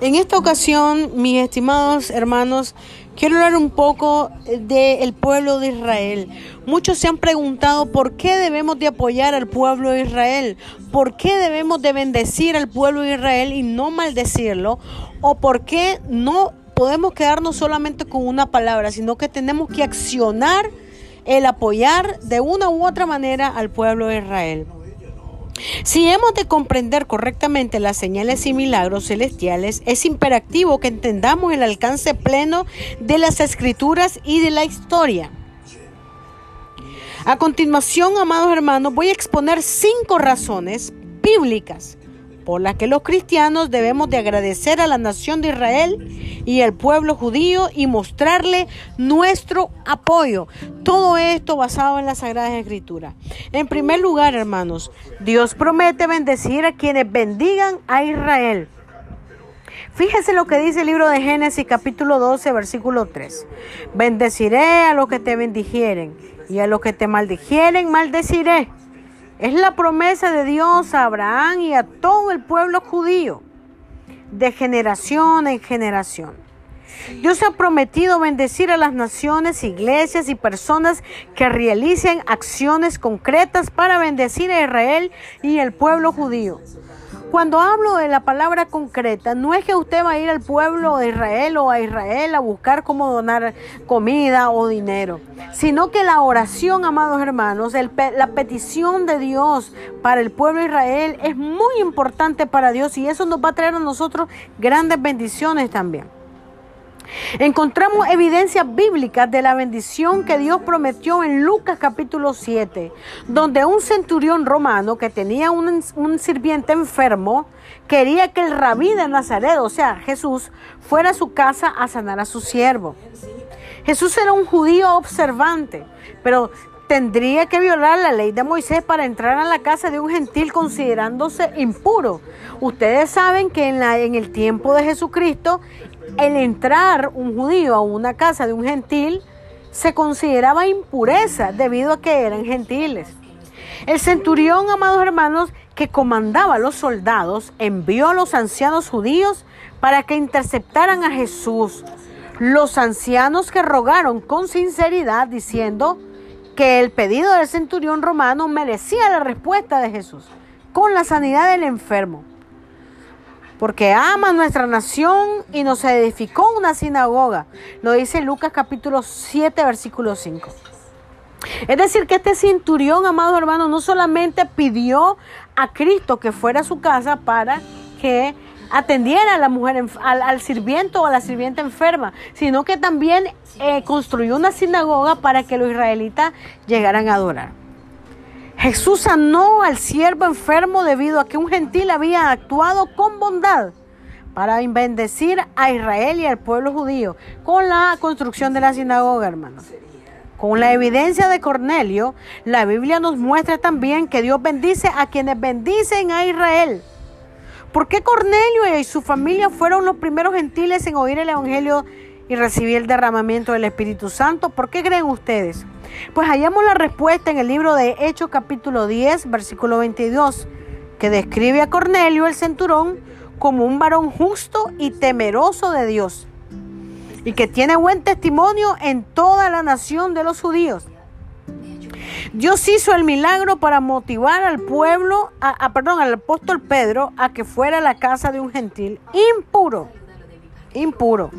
En esta ocasión, mis estimados hermanos, quiero hablar un poco del pueblo de Israel. Muchos se han preguntado por qué debemos de apoyar al pueblo de Israel, por qué debemos de bendecir al pueblo de Israel y no maldecirlo, o por qué no podemos quedarnos solamente con una palabra, sino que tenemos que accionar el apoyar de una u otra manera al pueblo de Israel. Si hemos de comprender correctamente las señales y milagros celestiales, es imperativo que entendamos el alcance pleno de las escrituras y de la historia. A continuación, amados hermanos, voy a exponer cinco razones bíblicas por las que los cristianos debemos de agradecer a la nación de Israel y al pueblo judío y mostrarle nuestro apoyo. Todo esto basado en las Sagradas Escrituras. En primer lugar, hermanos, Dios promete bendecir a quienes bendigan a Israel. Fíjese lo que dice el libro de Génesis capítulo 12 versículo 3. Bendeciré a los que te bendijeren y a los que te maldijeren maldeciré. Es la promesa de Dios a Abraham y a todo el pueblo judío, de generación en generación. Dios ha prometido bendecir a las naciones, iglesias y personas que realicen acciones concretas para bendecir a Israel y el pueblo judío. Cuando hablo de la palabra concreta, no es que usted va a ir al pueblo de Israel o a Israel a buscar cómo donar comida o dinero, sino que la oración, amados hermanos, la petición de Dios para el pueblo de Israel es muy importante para Dios y eso nos va a traer a nosotros grandes bendiciones también. Encontramos evidencias bíblicas de la bendición que Dios prometió en Lucas capítulo 7, donde un centurión romano que tenía un, sirviente enfermo quería que el rabí de Nazaret, o sea, Jesús, fuera a su casa a sanar a su siervo. Jesús era un judío observante, pero tendría que violar la ley de Moisés para entrar a la casa de un gentil considerándose impuro. Ustedes saben que en, la, en el tiempo de Jesucristo el entrar un judío a una casa de un gentil se consideraba impureza debido a que eran gentiles. El centurión, amados hermanos, que comandaba a los soldados, envió a los ancianos judíos para que interceptaran a Jesús. Los ancianos que rogaron con sinceridad diciendo que el pedido del centurión romano merecía la respuesta de Jesús con la sanidad del enfermo porque ama nuestra nación y nos edificó una sinagoga. Lo dice Lucas capítulo 7, versículo 5. Es decir, que este cinturión, amado hermano, no solamente pidió a Cristo que fuera a su casa para que atendiera a la mujer, al, sirviente o a la sirvienta enferma, sino que también eh, construyó una sinagoga para que los israelitas llegaran a adorar. Jesús sanó al siervo enfermo debido a que un gentil había actuado con bondad para bendecir a Israel y al pueblo judío con la construcción de la sinagoga, hermanos. Con la evidencia de Cornelio, la Biblia nos muestra también que Dios bendice a quienes bendicen a Israel. ¿Por qué Cornelio y su familia fueron los primeros gentiles en oír el Evangelio y recibir el derramamiento del Espíritu Santo? ¿Por qué creen ustedes? Pues hallamos la respuesta en el libro de Hechos capítulo 10, versículo 22, que describe a Cornelio el centurón como un varón justo y temeroso de Dios, y que tiene buen testimonio en toda la nación de los judíos. Dios hizo el milagro para motivar al pueblo, a, perdón, al apóstol Pedro a que fuera a la casa de un gentil impuro impuro.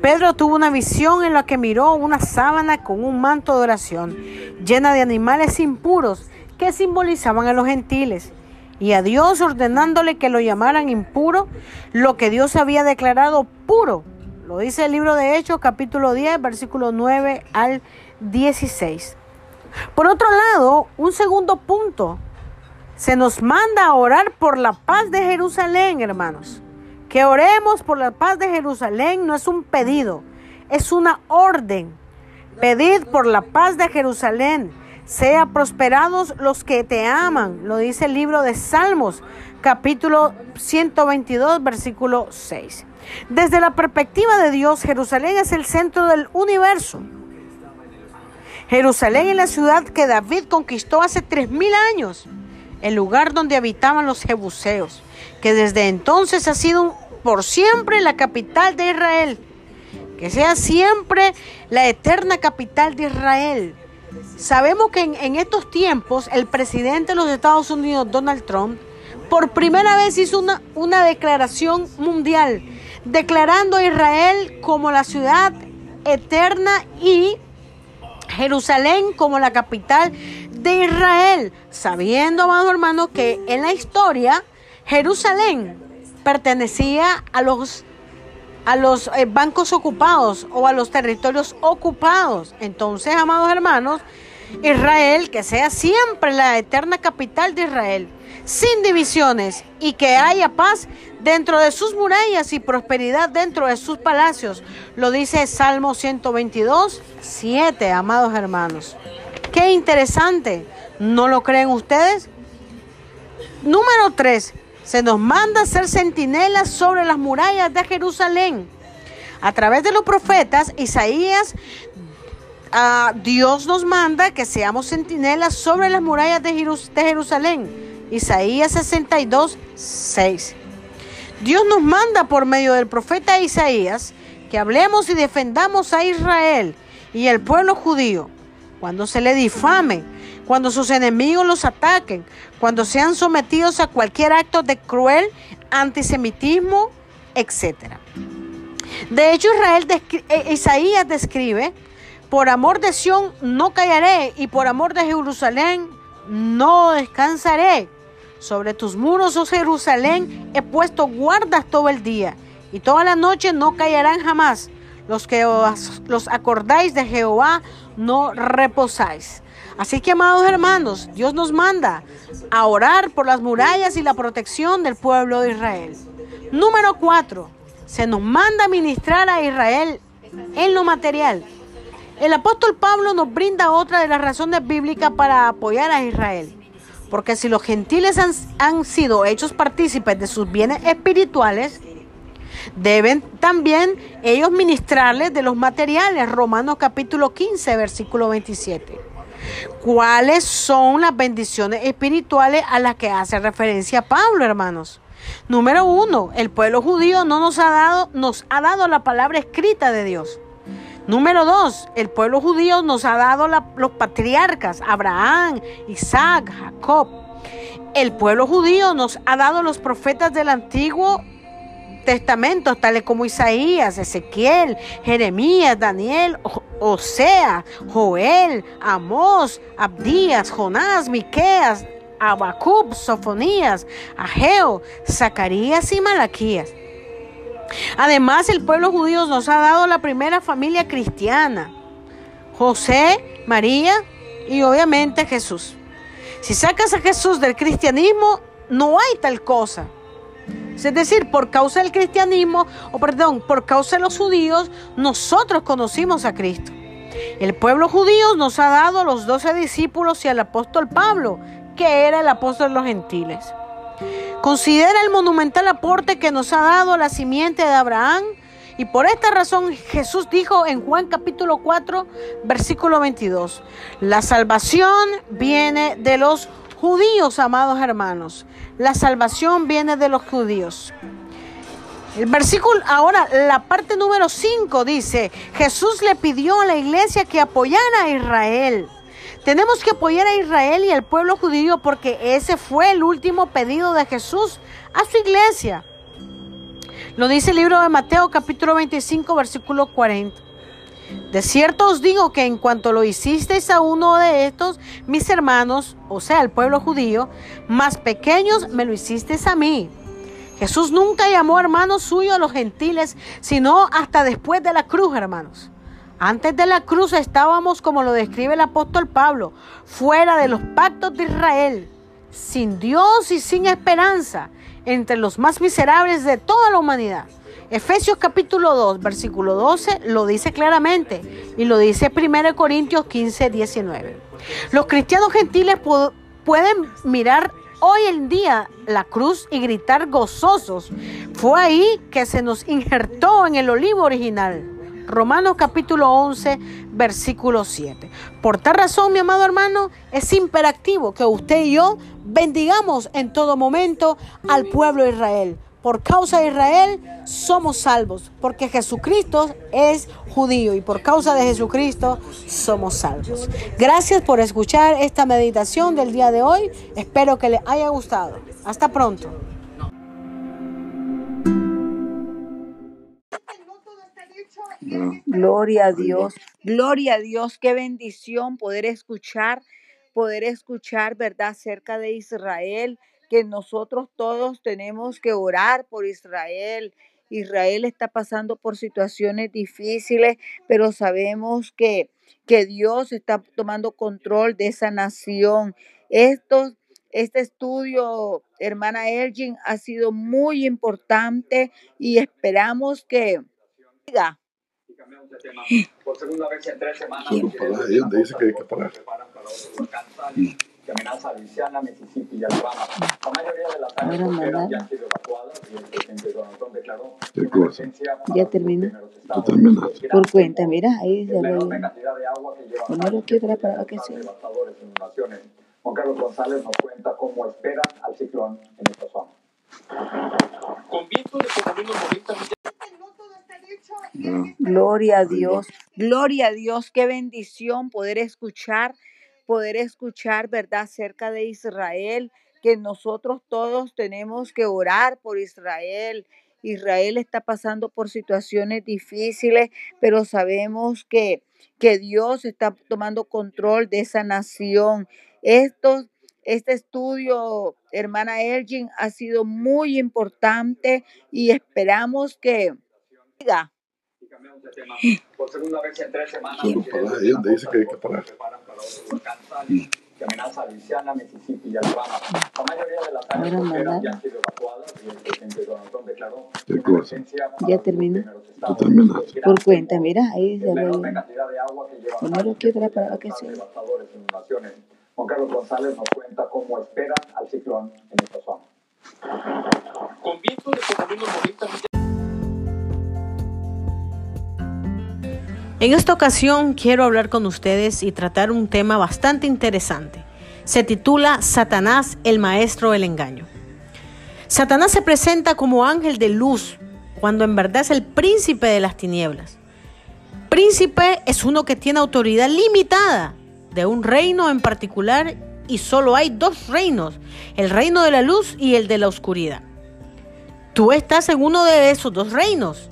Pedro tuvo una visión en la que miró una sábana con un manto de oración llena de animales impuros que simbolizaban a los gentiles. Y a Dios ordenándole que lo llamaran impuro, lo que Dios había declarado puro. Lo dice el libro de Hechos capítulo 10, versículo 9 al 16. Por otro lado, un segundo punto. Se nos manda a orar por la paz de Jerusalén, hermanos. Que oremos por la paz de Jerusalén no es un pedido, es una orden. Pedid por la paz de Jerusalén. Sea prosperados los que te aman. Lo dice el libro de Salmos, capítulo 122, versículo 6. Desde la perspectiva de Dios, Jerusalén es el centro del universo. Jerusalén es la ciudad que David conquistó hace tres mil años, el lugar donde habitaban los jebuseos, que desde entonces ha sido por siempre la capital de Israel. Que sea siempre la eterna capital de Israel. Sabemos que en, estos tiempos el presidente de los Estados Unidos, Donald Trump, por primera vez hizo una, una declaración mundial, declarando a Israel como la ciudad eterna y Jerusalén como la capital de Israel, sabiendo, amado hermano, que en la historia Jerusalén pertenecía a los a los eh, bancos ocupados o a los territorios ocupados. Entonces, amados hermanos, Israel, que sea siempre la eterna capital de Israel, sin divisiones y que haya paz dentro de sus murallas y prosperidad dentro de sus palacios. Lo dice Salmo 122, 7, amados hermanos. Qué interesante. ¿No lo creen ustedes? Número 3. Se nos manda ser centinelas sobre las murallas de Jerusalén. A través de los profetas, Isaías, uh, Dios nos manda que seamos centinelas sobre las murallas de, de Jerusalén. Isaías 62, 6. Dios nos manda por medio del profeta Isaías que hablemos y defendamos a Israel y el pueblo judío cuando se le difame, cuando sus enemigos los ataquen, cuando sean sometidos a cualquier acto de cruel antisemitismo, etc. De hecho, Israel eh, Isaías describe, por amor de Sión no callaré y por amor de Jerusalén no descansaré. Sobre tus muros, oh Jerusalén, he puesto guardas todo el día y toda la noche no callarán jamás. Los que os, los acordáis de Jehová no reposáis. Así que, amados hermanos, Dios nos manda a orar por las murallas y la protección del pueblo de Israel. Número cuatro, se nos manda a ministrar a Israel en lo material. El apóstol Pablo nos brinda otra de las razones bíblicas para apoyar a Israel. Porque si los gentiles han, han sido hechos partícipes de sus bienes espirituales, Deben también ellos ministrarles de los materiales. Romanos capítulo 15, versículo 27. ¿Cuáles son las bendiciones espirituales a las que hace referencia Pablo, hermanos? Número uno, el pueblo judío no nos ha dado, nos ha dado la palabra escrita de Dios. Número dos, el pueblo judío nos ha dado los patriarcas, Abraham, Isaac, Jacob. El pueblo judío nos ha dado los profetas del Antiguo testamentos, tales como Isaías, Ezequiel, Jeremías, Daniel, Osea, Joel, Amós, Abdías, Jonás, Miqueas, Abacub, Sofonías, Ageo, Zacarías y Malaquías. Además, el pueblo judío nos ha dado la primera familia cristiana, José, María y obviamente Jesús. Si sacas a Jesús del cristianismo, no hay tal cosa. Es decir, por causa del cristianismo, o perdón, por causa de los judíos, nosotros conocimos a Cristo. El pueblo judío nos ha dado a los doce discípulos y al apóstol Pablo, que era el apóstol de los gentiles. Considera el monumental aporte que nos ha dado la simiente de Abraham y por esta razón Jesús dijo en Juan capítulo 4, versículo 22, la salvación viene de los judíos, amados hermanos. La salvación viene de los judíos. El versículo, ahora la parte número 5 dice, Jesús le pidió a la iglesia que apoyara a Israel. Tenemos que apoyar a Israel y al pueblo judío porque ese fue el último pedido de Jesús a su iglesia. Lo dice el libro de Mateo capítulo 25 versículo 40. De cierto os digo que en cuanto lo hicisteis a uno de estos, mis hermanos, o sea, el pueblo judío, más pequeños, me lo hicisteis a mí. Jesús nunca llamó hermano suyo a los gentiles, sino hasta después de la cruz, hermanos. Antes de la cruz estábamos, como lo describe el apóstol Pablo, fuera de los pactos de Israel, sin Dios y sin esperanza, entre los más miserables de toda la humanidad. Efesios capítulo 2, versículo 12 lo dice claramente y lo dice 1 Corintios 15, 19. Los cristianos gentiles pueden mirar hoy en día la cruz y gritar gozosos. Fue ahí que se nos injertó en el olivo original. Romanos capítulo 11, versículo 7. Por tal razón, mi amado hermano, es imperativo que usted y yo bendigamos en todo momento al pueblo de Israel por causa de Israel somos salvos, porque Jesucristo es judío y por causa de Jesucristo somos salvos. Gracias por escuchar esta meditación del día de hoy. Espero que les haya gustado. Hasta pronto. Gloria a Dios, gloria a Dios, qué bendición poder escuchar, poder escuchar, ¿verdad?, acerca de Israel, que nosotros todos tenemos que orar por Israel. Israel está pasando por situaciones difíciles, pero sabemos que, que Dios está tomando control de esa nación. Esto, este estudio, hermana Elgin, ha sido muy importante y esperamos que por segunda vez en tres semanas. Sí, para dice que hay que parar. que amenaza a Luisiana, Mississippi y Alabama. La mayoría de las áreas costeras ya han sido evacuadas y el presidente Donald Trump declaró ¿Qué cosa? Ya terminó. Terminaste. Por cuenta, mira, ahí se ve. Primero que otra para que sea. Juan Carlos González nos cuenta cómo esperan al ciclón en esta zona. Con vientos de por lo menos 90 Gloria a Dios, gloria a Dios, qué bendición poder escuchar, poder escuchar, ¿verdad?, acerca de Israel, que nosotros todos tenemos que orar por Israel. Israel está pasando por situaciones difíciles, pero sabemos que, que Dios está tomando control de esa nación. Esto, este estudio, hermana Elgin, ha sido muy importante y esperamos que... Por segunda vez en tres semanas. Sí, para ellos dice que hay que parar. Que amenaza a Luisiana, Mississippi y Alabama. La mayoría de las áreas costeras ya han sido evacuadas y el presidente Donald Trump declaró ¿Qué cosa? Ya terminó. Ya terminaste. Por cuenta, mira, ahí se ve. Primero que otra para que sea. Juan Carlos González nos cuenta cómo esperan al ciclón en esta zona. Con vientos de por lo menos 90 millas. En esta ocasión quiero hablar con ustedes y tratar un tema bastante interesante. Se titula Satanás, el maestro del engaño. Satanás se presenta como ángel de luz, cuando en verdad es el príncipe de las tinieblas. Príncipe es uno que tiene autoridad limitada de un reino en particular y solo hay dos reinos, el reino de la luz y el de la oscuridad. Tú estás en uno de esos dos reinos,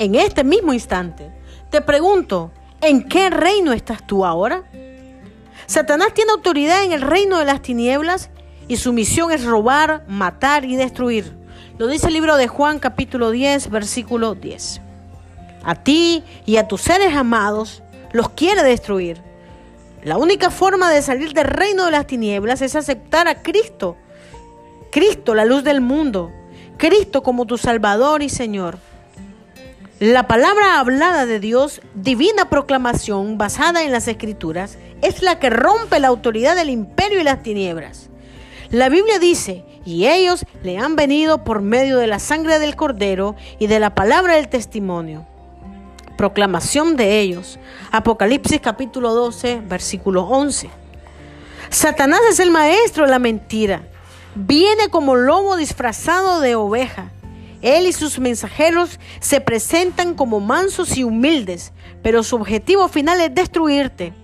en este mismo instante. Te pregunto, ¿en qué reino estás tú ahora? Satanás tiene autoridad en el reino de las tinieblas y su misión es robar, matar y destruir. Lo dice el libro de Juan capítulo 10, versículo 10. A ti y a tus seres amados los quiere destruir. La única forma de salir del reino de las tinieblas es aceptar a Cristo. Cristo, la luz del mundo. Cristo como tu Salvador y Señor. La palabra hablada de Dios, divina proclamación basada en las escrituras, es la que rompe la autoridad del imperio y las tinieblas. La Biblia dice, y ellos le han venido por medio de la sangre del cordero y de la palabra del testimonio. Proclamación de ellos. Apocalipsis capítulo 12, versículo 11. Satanás es el maestro de la mentira. Viene como lobo disfrazado de oveja. Él y sus mensajeros se presentan como mansos y humildes, pero su objetivo final es destruirte.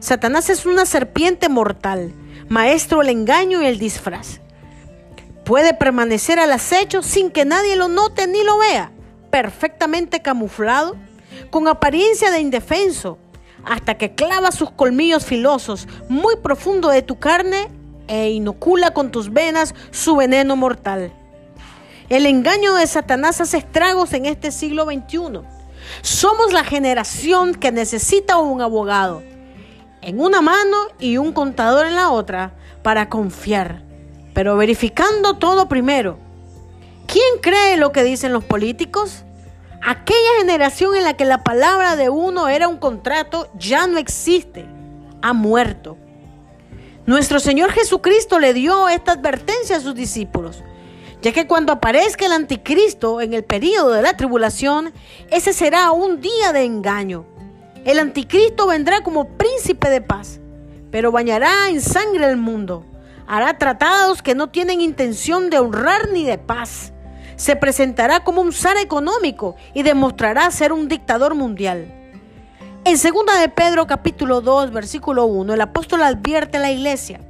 Satanás es una serpiente mortal, maestro del engaño y el disfraz. Puede permanecer al acecho sin que nadie lo note ni lo vea, perfectamente camuflado, con apariencia de indefenso, hasta que clava sus colmillos filosos muy profundo de tu carne e inocula con tus venas su veneno mortal. El engaño de Satanás hace estragos en este siglo XXI. Somos la generación que necesita un abogado en una mano y un contador en la otra para confiar, pero verificando todo primero. ¿Quién cree lo que dicen los políticos? Aquella generación en la que la palabra de uno era un contrato ya no existe, ha muerto. Nuestro Señor Jesucristo le dio esta advertencia a sus discípulos ya que cuando aparezca el anticristo en el período de la tribulación, ese será un día de engaño. El anticristo vendrá como príncipe de paz, pero bañará en sangre el mundo. Hará tratados que no tienen intención de honrar ni de paz. se presentará como un zar económico y demostrará ser un dictador mundial. En 2 de Pedro capítulo 2 versículo 1 el apóstol advierte a la iglesia,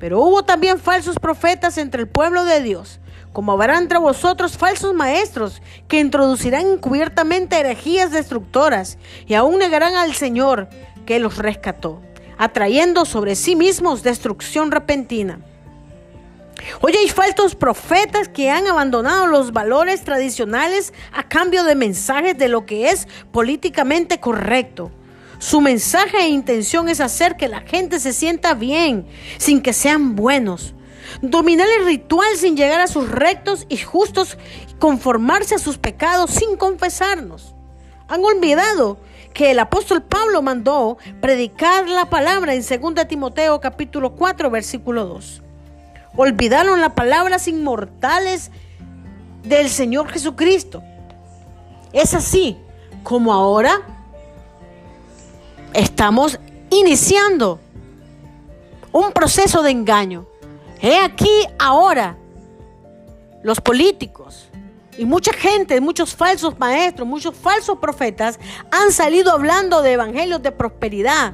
pero hubo también falsos profetas entre el pueblo de Dios, como habrá entre vosotros falsos maestros que introducirán encubiertamente herejías destructoras y aún negarán al Señor que los rescató, atrayendo sobre sí mismos destrucción repentina. Hoy hay falsos profetas que han abandonado los valores tradicionales a cambio de mensajes de lo que es políticamente correcto. Su mensaje e intención es hacer que la gente se sienta bien, sin que sean buenos. Dominar el ritual sin llegar a sus rectos y justos, conformarse a sus pecados sin confesarnos. Han olvidado que el apóstol Pablo mandó predicar la palabra en 2 Timoteo capítulo 4 versículo 2. Olvidaron las palabras inmortales del Señor Jesucristo. Es así como ahora estamos iniciando un proceso de engaño. He aquí ahora los políticos y mucha gente, muchos falsos maestros, muchos falsos profetas han salido hablando de evangelios de prosperidad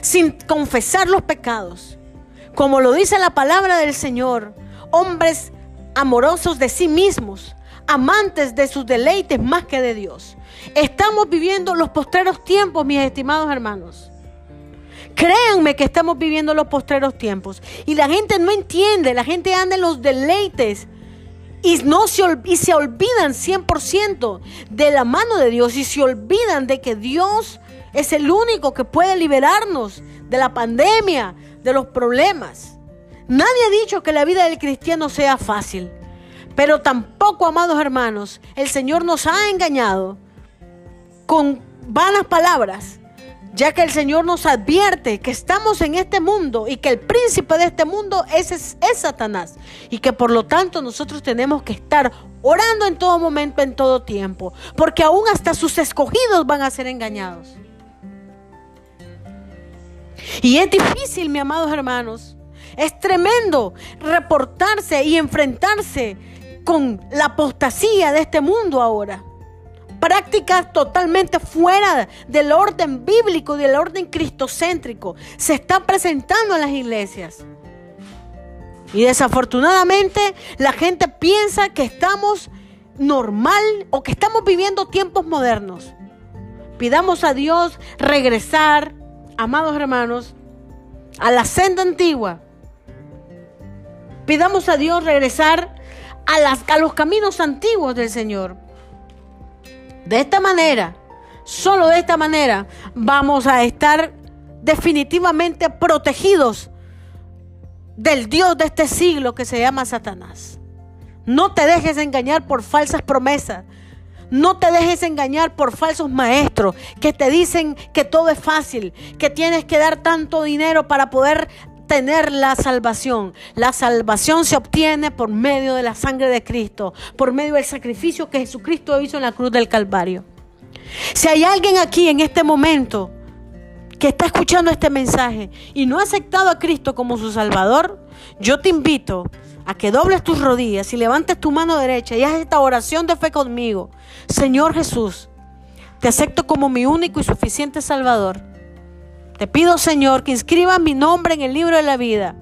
sin confesar los pecados como lo dice la palabra del Señor, hombres amorosos de sí mismos, amantes de sus deleites más que de Dios. Estamos viviendo los postreros tiempos, mis estimados hermanos. Créanme que estamos viviendo los postreros tiempos. Y la gente no entiende, la gente anda en los deleites y, no se, y se olvidan 100% de la mano de Dios y se olvidan de que Dios es el único que puede liberarnos de la pandemia, de los problemas. Nadie ha dicho que la vida del cristiano sea fácil, pero tampoco, amados hermanos, el Señor nos ha engañado con vanas palabras, ya que el Señor nos advierte que estamos en este mundo y que el príncipe de este mundo es, es, Satanás y que por lo tanto nosotros tenemos que estar orando en todo momento, en todo tiempo, porque aún hasta sus escogidos van a ser engañados. Y es difícil, mis amados hermanos. Es tremendo reportarse y enfrentarse con la apostasía de este mundo ahora. Prácticas totalmente fuera del orden bíblico, del orden cristocéntrico, se están presentando en las iglesias. Y desafortunadamente la gente piensa que estamos normal o que estamos viviendo tiempos modernos. Pidamos a Dios regresar amados hermanos, a la senda antigua. Pidamos a Dios regresar a, los caminos antiguos del Señor. De esta manera, solo de esta manera, vamos a estar definitivamente protegidos del Dios de este siglo que se llama Satanás. No te dejes engañar por falsas promesas. No te dejes engañar por falsos maestros que te dicen que todo es fácil, que tienes que dar tanto dinero para poder tener la salvación. La salvación se obtiene por medio de la sangre de Cristo, por medio del sacrificio que Jesucristo hizo en la cruz del Calvario. Si hay alguien aquí en este momento que está escuchando este mensaje y no ha aceptado a Cristo como su Salvador, yo te invito a que dobles tus rodillas y levantes tu mano derecha y hagas esta oración de fe conmigo. Señor Jesús, te acepto como mi único y suficiente Salvador. Te pido, Señor, que inscribas mi nombre en el libro de la vida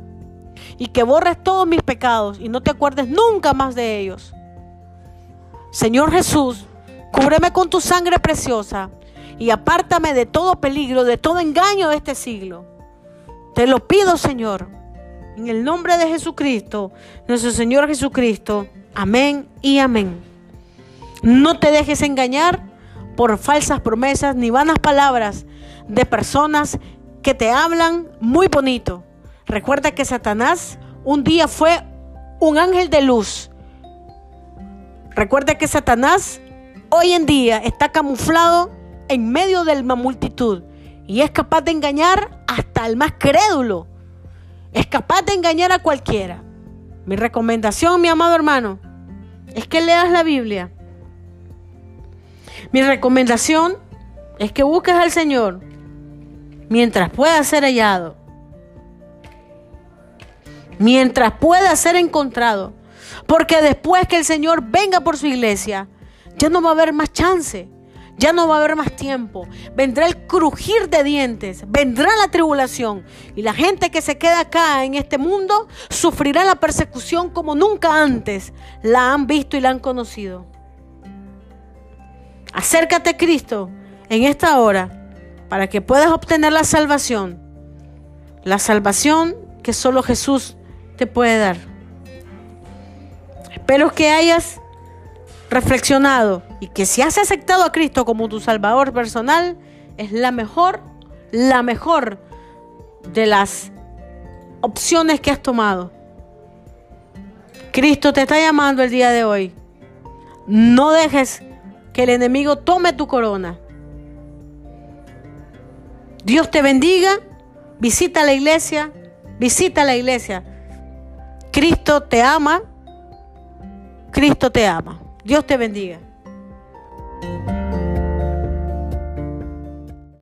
y que borres todos mis pecados y no te acuerdes nunca más de ellos. Señor Jesús, cúbreme con tu sangre preciosa y apártame de todo peligro, de todo engaño de este siglo. Te lo pido, Señor en el nombre de Jesucristo, nuestro Señor Jesucristo. Amén y amén. No te dejes engañar por falsas promesas ni vanas palabras de personas que te hablan muy bonito. Recuerda que Satanás un día fue un ángel de luz. Recuerda que Satanás hoy en día está camuflado en medio de la multitud y es capaz de engañar hasta el más crédulo. Es capaz de engañar a cualquiera. Mi recomendación, mi amado hermano, es que leas la Biblia. Mi recomendación es que busques al Señor mientras pueda ser hallado. Mientras pueda ser encontrado. Porque después que el Señor venga por su iglesia, ya no va a haber más chance. Ya no va a haber más tiempo. Vendrá el crujir de dientes. Vendrá la tribulación. Y la gente que se queda acá en este mundo sufrirá la persecución como nunca antes la han visto y la han conocido. Acércate Cristo en esta hora para que puedas obtener la salvación. La salvación que solo Jesús te puede dar. Espero que hayas reflexionado y que si has aceptado a Cristo como tu Salvador personal, es la mejor, la mejor de las opciones que has tomado. Cristo te está llamando el día de hoy. No dejes que el enemigo tome tu corona. Dios te bendiga. Visita la iglesia. Visita la iglesia. Cristo te ama. Cristo te ama. Dios te bendiga.